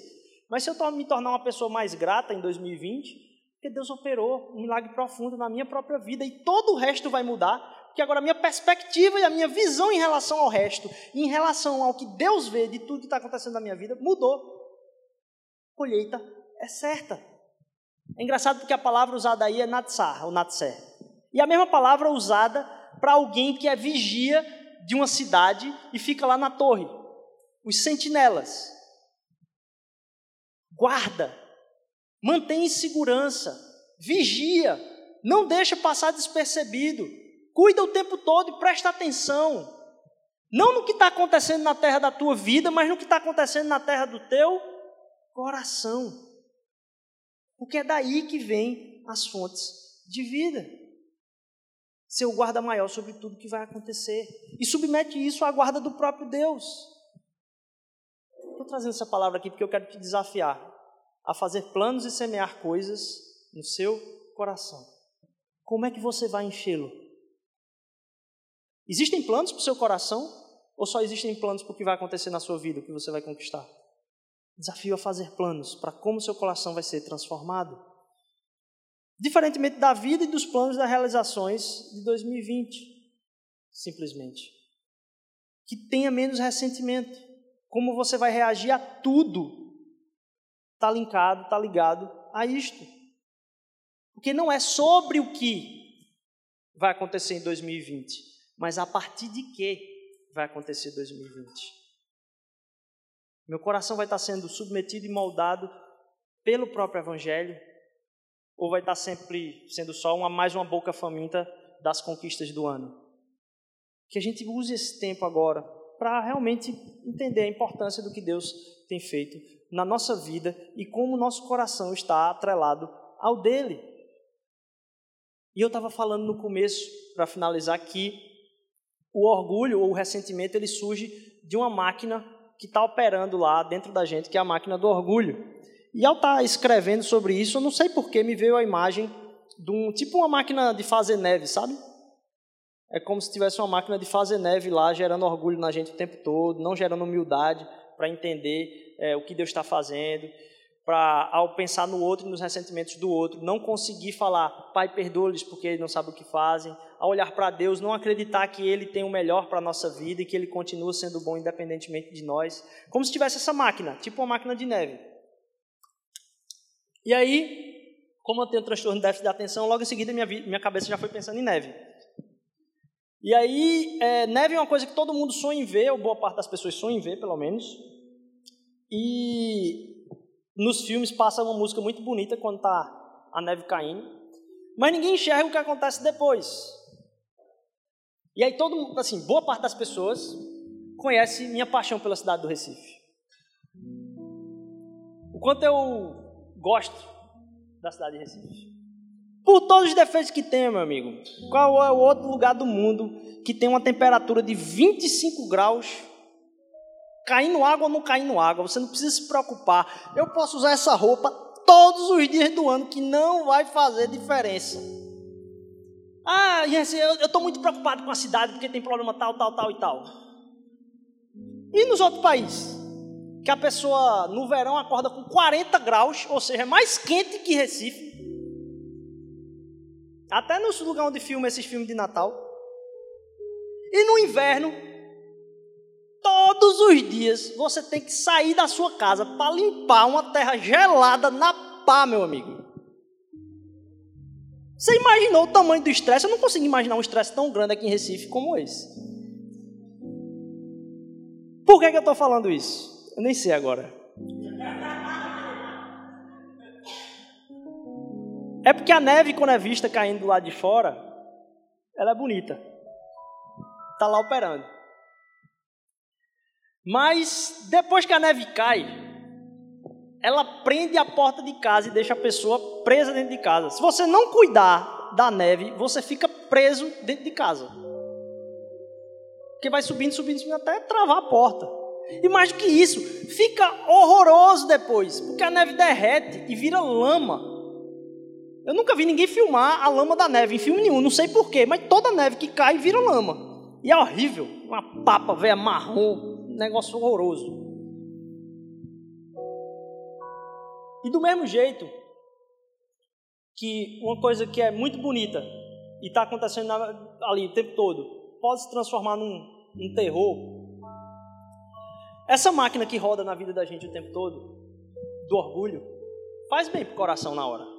S2: Mas se eu me tornar uma pessoa mais grata em 2020, porque Deus operou um milagre profundo na minha própria vida e todo o resto vai mudar, porque agora a minha perspectiva e a minha visão em relação ao resto, em relação ao que Deus vê de tudo que está acontecendo na minha vida, mudou. Colheita é certa. É engraçado porque a palavra usada aí é natsar, ou natser. E a mesma palavra usada para alguém que é vigia de uma cidade e fica lá na torre. Os sentinelas. Guarda mantém em segurança, vigia, não deixa passar despercebido, cuida o tempo todo e presta atenção. Não no que está acontecendo na terra da tua vida, mas no que está acontecendo na terra do teu coração. Porque é daí que vem as fontes de vida. Seu guarda maior sobre tudo que vai acontecer. E submete isso à guarda do próprio Deus. Estou trazendo essa palavra aqui porque eu quero te desafiar a fazer planos e semear coisas no seu coração. Como é que você vai enchê-lo? Existem planos para o seu coração? Ou só existem planos para o que vai acontecer na sua vida, o que você vai conquistar? Desafio a fazer planos para como o seu coração vai ser transformado. Diferentemente da vida e dos planos das realizações de 2020, simplesmente. Que tenha menos ressentimento. Como você vai reagir a tudo está linkado, está ligado a isto. Porque não é sobre o que vai acontecer em 2020, mas a partir de que vai acontecer em 2020. Meu coração vai estar sendo submetido e moldado pelo próprio Evangelho, ou vai estar sempre sendo só uma mais uma boca faminta das conquistas do ano? Que a gente use esse tempo agora para realmente entender a importância do que Deus tem feito na nossa vida e como o nosso coração está atrelado ao dele. E eu estava falando no começo, para finalizar, que o orgulho ou o ressentimento ele surge de uma máquina que está operando lá dentro da gente, que é a máquina do orgulho. E ao estar tá escrevendo sobre isso, eu não sei por que me veio a imagem de um tipo uma máquina de fazer neve, sabe? É como se tivesse uma máquina de fazer neve lá, gerando orgulho na gente o tempo todo, não gerando humildade para entender é, o que Deus está fazendo, para, ao pensar no outro e nos ressentimentos do outro, não conseguir falar, Pai, perdoa-lhes porque eles não sabem o que fazem, ao olhar para Deus, não acreditar que Ele tem o melhor para a nossa vida e que Ele continua sendo bom independentemente de nós, como se tivesse essa máquina, tipo uma máquina de neve. E aí, como eu tenho transtorno de déficit de atenção, logo em seguida minha, minha cabeça já foi pensando em neve. E aí, é, neve é uma coisa que todo mundo sonha em ver, ou boa parte das pessoas sonha em ver, pelo menos. E nos filmes passa uma música muito bonita quando está a neve caindo, mas ninguém enxerga o que acontece depois. E aí todo, assim, boa parte das pessoas conhece minha paixão pela cidade do Recife. O quanto eu gosto da cidade de Recife. Por todos os defeitos que tem, meu amigo. Qual é o outro lugar do mundo que tem uma temperatura de 25 graus caindo água ou não caindo água, você não precisa se preocupar. Eu posso usar essa roupa todos os dias do ano, que não vai fazer diferença. Ah, eu estou muito preocupado com a cidade porque tem problema tal, tal, tal e tal. E nos outros países? Que a pessoa no verão acorda com 40 graus, ou seja, é mais quente que Recife. Até nos lugares onde filma esses filmes de Natal. E no inverno, Todos os dias você tem que sair da sua casa para limpar uma terra gelada na pá, meu amigo. Você imaginou o tamanho do estresse? Eu não consigo imaginar um estresse tão grande aqui em Recife como esse. Por que, que eu estou falando isso? Eu nem sei agora. É porque a neve, quando é vista caindo do lado de fora, ela é bonita. Está lá operando. Mas depois que a neve cai, ela prende a porta de casa e deixa a pessoa presa dentro de casa. Se você não cuidar da neve, você fica preso dentro de casa. Porque vai subindo, subindo, subindo até travar a porta. E mais do que isso, fica horroroso depois, porque a neve derrete e vira lama. Eu nunca vi ninguém filmar a lama da neve em filme nenhum, não sei porquê, mas toda neve que cai vira lama. E é horrível, uma papa velha marrom, um negócio horroroso. E do mesmo jeito que uma coisa que é muito bonita e está acontecendo ali o tempo todo pode se transformar num, num terror. Essa máquina que roda na vida da gente o tempo todo, do orgulho, faz bem pro coração na hora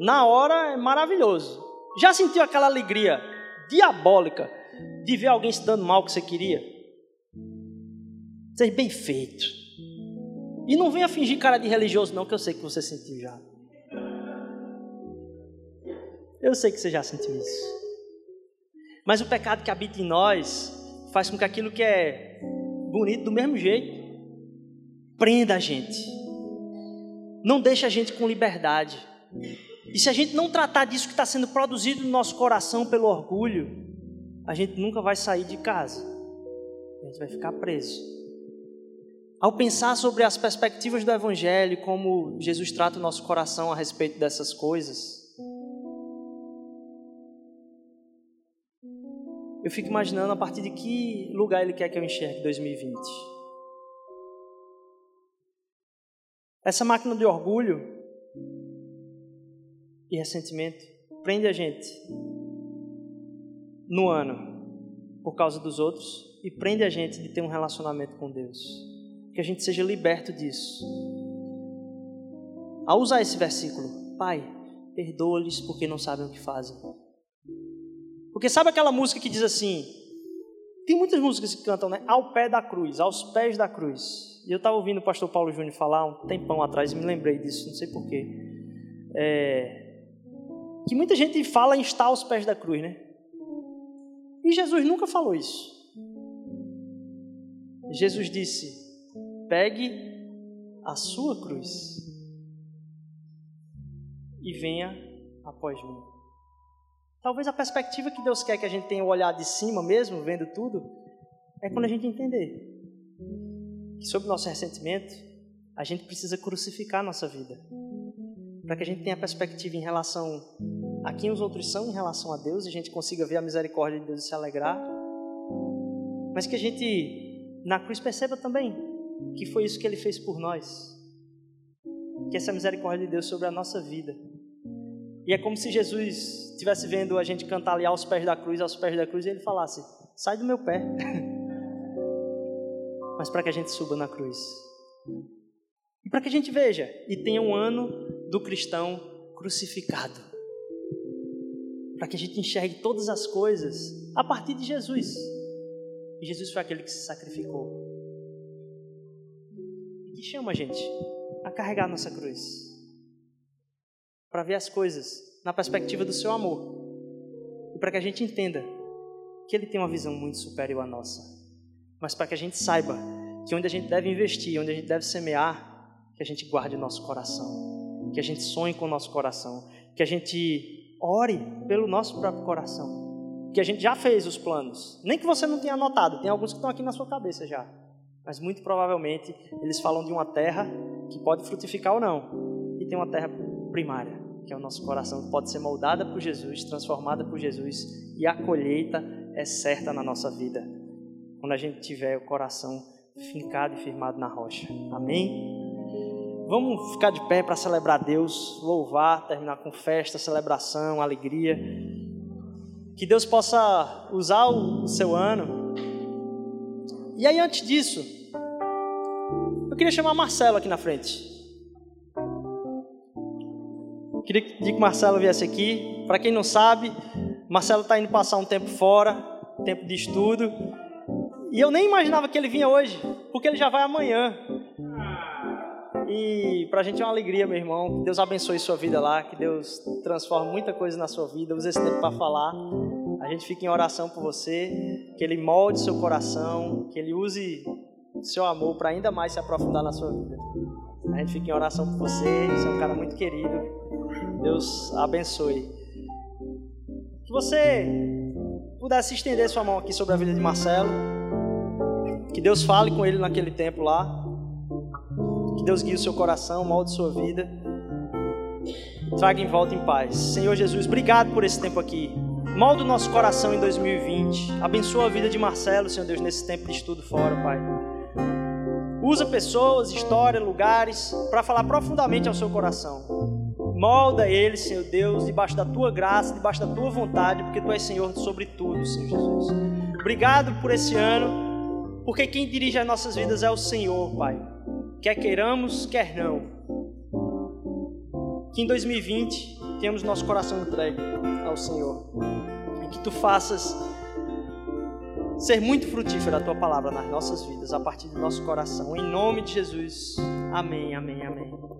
S2: na hora é maravilhoso. Já sentiu aquela alegria diabólica de ver alguém se dando mal que você queria? Ser bem feito. E não venha fingir cara de religioso, não, que eu sei que você sentiu já. Eu sei que você já sentiu isso. Mas o pecado que habita em nós faz com que aquilo que é bonito do mesmo jeito prenda a gente. Não deixa a gente com liberdade. E se a gente não tratar disso que está sendo produzido no nosso coração pelo orgulho, a gente nunca vai sair de casa. A gente vai ficar preso. Ao pensar sobre as perspectivas do Evangelho, como Jesus trata o nosso coração a respeito dessas coisas, eu fico imaginando a partir de que lugar Ele quer que eu enxergue 2020. Essa máquina de orgulho e ressentimento prende a gente no ano por causa dos outros e prende a gente de ter um relacionamento com Deus. Que a gente seja liberto disso. Ao usar esse versículo, Pai, perdoa-lhes porque não sabem o que fazem. Porque sabe aquela música que diz assim? Tem muitas músicas que cantam, né? Ao pé da cruz, aos pés da cruz. E eu estava ouvindo o pastor Paulo Júnior falar um tempão atrás e me lembrei disso, não sei porquê. É, que muita gente fala em estar aos pés da cruz, né? E Jesus nunca falou isso. Jesus disse: pegue a sua cruz e venha após mim. Talvez a perspectiva que Deus quer que a gente tenha o olhar de cima mesmo, vendo tudo, é quando a gente entender que sobre o nosso ressentimento, a gente precisa crucificar a nossa vida para que a gente tenha perspectiva em relação a quem os outros são em relação a Deus, e a gente consiga ver a misericórdia de Deus e se alegrar, mas que a gente na cruz perceba também que foi isso que Ele fez por nós, que essa misericórdia de Deus sobre a nossa vida. E é como se Jesus estivesse vendo a gente cantar ali aos pés da cruz, aos pés da cruz, e Ele falasse: sai do meu pé. mas para que a gente suba na cruz. E para que a gente veja e tenha um ano do cristão crucificado. Para que a gente enxergue todas as coisas a partir de Jesus. E Jesus foi aquele que se sacrificou. E que chama a gente a carregar a nossa cruz. Para ver as coisas na perspectiva do seu amor. E para que a gente entenda que ele tem uma visão muito superior à nossa. Mas para que a gente saiba que onde a gente deve investir, onde a gente deve semear, que a gente guarde o nosso coração que a gente sonhe com o nosso coração, que a gente ore pelo nosso próprio coração, que a gente já fez os planos, nem que você não tenha anotado, tem alguns que estão aqui na sua cabeça já, mas muito provavelmente eles falam de uma terra que pode frutificar ou não, e tem uma terra primária, que é o nosso coração, que pode ser moldada por Jesus, transformada por Jesus, e a colheita é certa na nossa vida, quando a gente tiver o coração fincado e firmado na rocha. Amém? Vamos ficar de pé para celebrar Deus, louvar, terminar com festa, celebração, alegria. Que Deus possa usar o seu ano. E aí, antes disso, eu queria chamar Marcelo aqui na frente. Eu queria que o Marcelo viesse aqui. Para quem não sabe, Marcelo está indo passar um tempo fora, tempo de estudo. E eu nem imaginava que ele vinha hoje, porque ele já vai amanhã. E para a gente é uma alegria, meu irmão. Que Deus abençoe sua vida lá, que Deus transforme muita coisa na sua vida. Use esse tempo para falar. A gente fica em oração por você, que Ele molde seu coração, que Ele use seu amor para ainda mais se aprofundar na sua vida. A gente fica em oração por você. Você é um cara muito querido. Deus abençoe. Que você pudesse estender sua mão aqui sobre a vida de Marcelo. Que Deus fale com ele naquele tempo lá. Que Deus guie o seu coração, molde sua vida. Traga em volta em paz. Senhor Jesus, obrigado por esse tempo aqui. Molda o nosso coração em 2020. Abençoa a vida de Marcelo, Senhor Deus, nesse tempo de estudo fora, Pai. Usa pessoas, história, lugares para falar profundamente ao seu coração. Molda ele, Senhor Deus, debaixo da tua graça, debaixo da tua vontade, porque tu és Senhor sobre tudo, Senhor Jesus. Obrigado por esse ano, porque quem dirige as nossas vidas é o Senhor, Pai quer queiramos, quer não. Que em 2020 tenhamos nosso coração entregue ao Senhor e que tu faças ser muito frutífera a tua palavra nas nossas vidas, a partir do nosso coração. Em nome de Jesus. Amém, amém, amém.